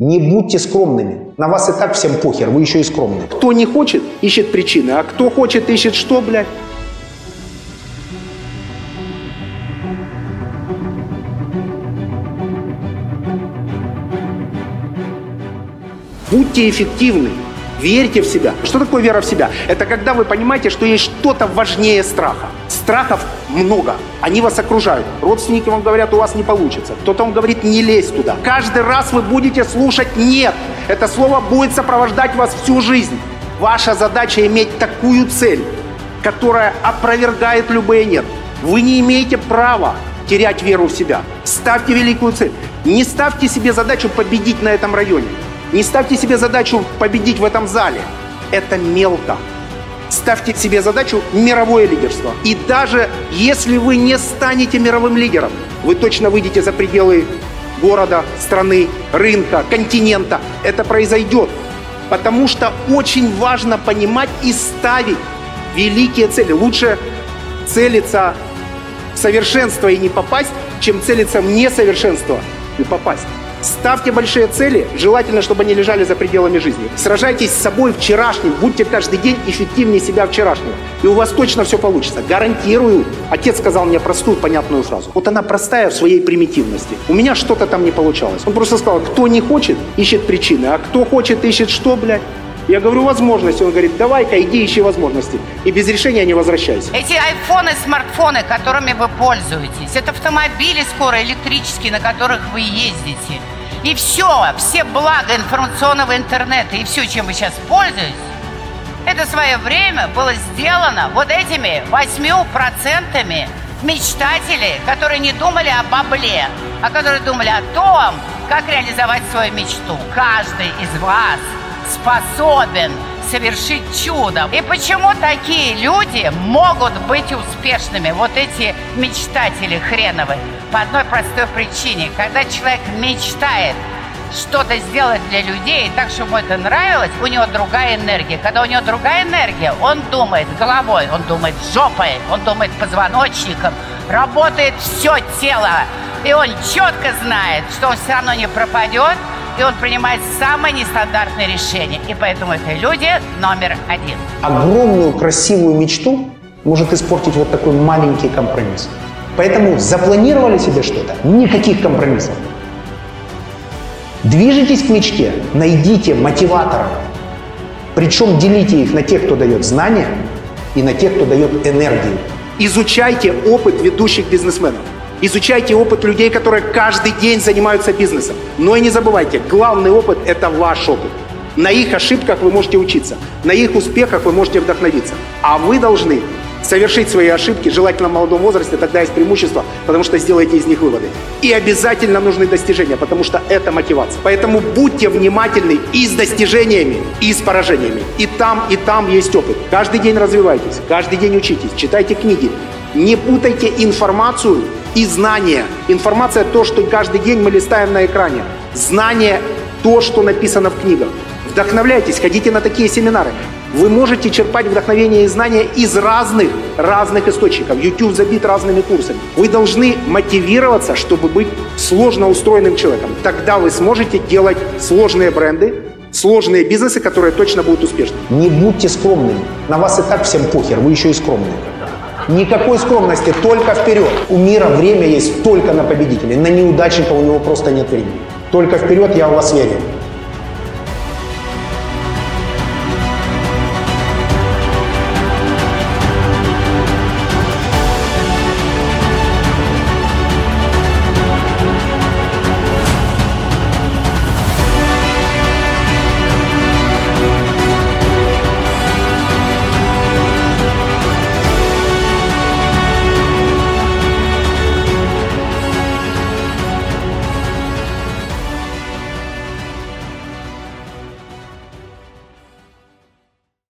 Не будьте скромными. На вас и так всем похер, вы еще и скромные. Кто не хочет, ищет причины, а кто хочет, ищет что, блядь? Будьте эффективны. Верьте в себя. Что такое вера в себя? Это когда вы понимаете, что есть что-то важнее страха. Страхов много. Они вас окружают. Родственники вам говорят, у вас не получится. Кто-то вам говорит, не лезь туда. Каждый раз вы будете слушать «нет». Это слово будет сопровождать вас всю жизнь. Ваша задача иметь такую цель, которая опровергает любые «нет». Вы не имеете права терять веру в себя. Ставьте великую цель. Не ставьте себе задачу победить на этом районе. Не ставьте себе задачу победить в этом зале. Это мелко. Ставьте себе задачу мировое лидерство. И даже если вы не станете мировым лидером, вы точно выйдете за пределы города, страны, рынка, континента. Это произойдет. Потому что очень важно понимать и ставить великие цели. Лучше целиться в совершенство и не попасть, чем целиться в несовершенство и попасть. Ставьте большие цели, желательно, чтобы они лежали за пределами жизни. Сражайтесь с собой вчерашним, будьте каждый день эффективнее себя вчерашнего. И у вас точно все получится. Гарантирую. Отец сказал мне простую, понятную фразу. Вот она простая в своей примитивности. У меня что-то там не получалось. Он просто сказал, кто не хочет, ищет причины, а кто хочет, ищет что, блядь? Я говорю, возможности. Он говорит, давай-ка иди ищи возможности. И без решения не возвращайся. Эти айфоны, смартфоны, которыми вы пользуетесь, это автомобили скоро электрические, на которых вы ездите. И все, все блага информационного интернета и все, чем вы сейчас пользуетесь, это свое время было сделано вот этими восьмью процентами мечтателей, которые не думали о бабле, а которые думали о том, как реализовать свою мечту. Каждый из вас способен совершить чудо. И почему такие люди могут быть успешными? Вот эти мечтатели хреновые. По одной простой причине. Когда человек мечтает что-то сделать для людей так, чтобы ему это нравилось, у него другая энергия. Когда у него другая энергия, он думает головой, он думает жопой, он думает позвоночником, работает все тело. И он четко знает, что он все равно не пропадет, и он принимает самые нестандартные решения. И поэтому это люди номер один. Огромную красивую мечту может испортить вот такой маленький компромисс. Поэтому запланировали себе что-то, никаких компромиссов. Движитесь к мечте, найдите мотиваторов. Причем делите их на тех, кто дает знания, и на тех, кто дает энергию. Изучайте опыт ведущих бизнесменов. Изучайте опыт людей, которые каждый день занимаются бизнесом. Но и не забывайте, главный опыт – это ваш опыт. На их ошибках вы можете учиться, на их успехах вы можете вдохновиться. А вы должны совершить свои ошибки, желательно в молодом возрасте, тогда есть преимущество, потому что сделаете из них выводы. И обязательно нужны достижения, потому что это мотивация. Поэтому будьте внимательны и с достижениями, и с поражениями. И там, и там есть опыт. Каждый день развивайтесь, каждый день учитесь, читайте книги. Не путайте информацию и знания. Информация – то, что каждый день мы листаем на экране. Знание – то, что написано в книгах. Вдохновляйтесь, ходите на такие семинары. Вы можете черпать вдохновение и знания из разных, разных источников. YouTube забит разными курсами. Вы должны мотивироваться, чтобы быть сложно устроенным человеком. Тогда вы сможете делать сложные бренды, сложные бизнесы, которые точно будут успешны. Не будьте скромными. На вас и так всем похер, вы еще и скромные. Никакой скромности, только вперед. У мира время есть только на победителей. На неудачника у него просто нет времени. Только вперед, я в вас верю.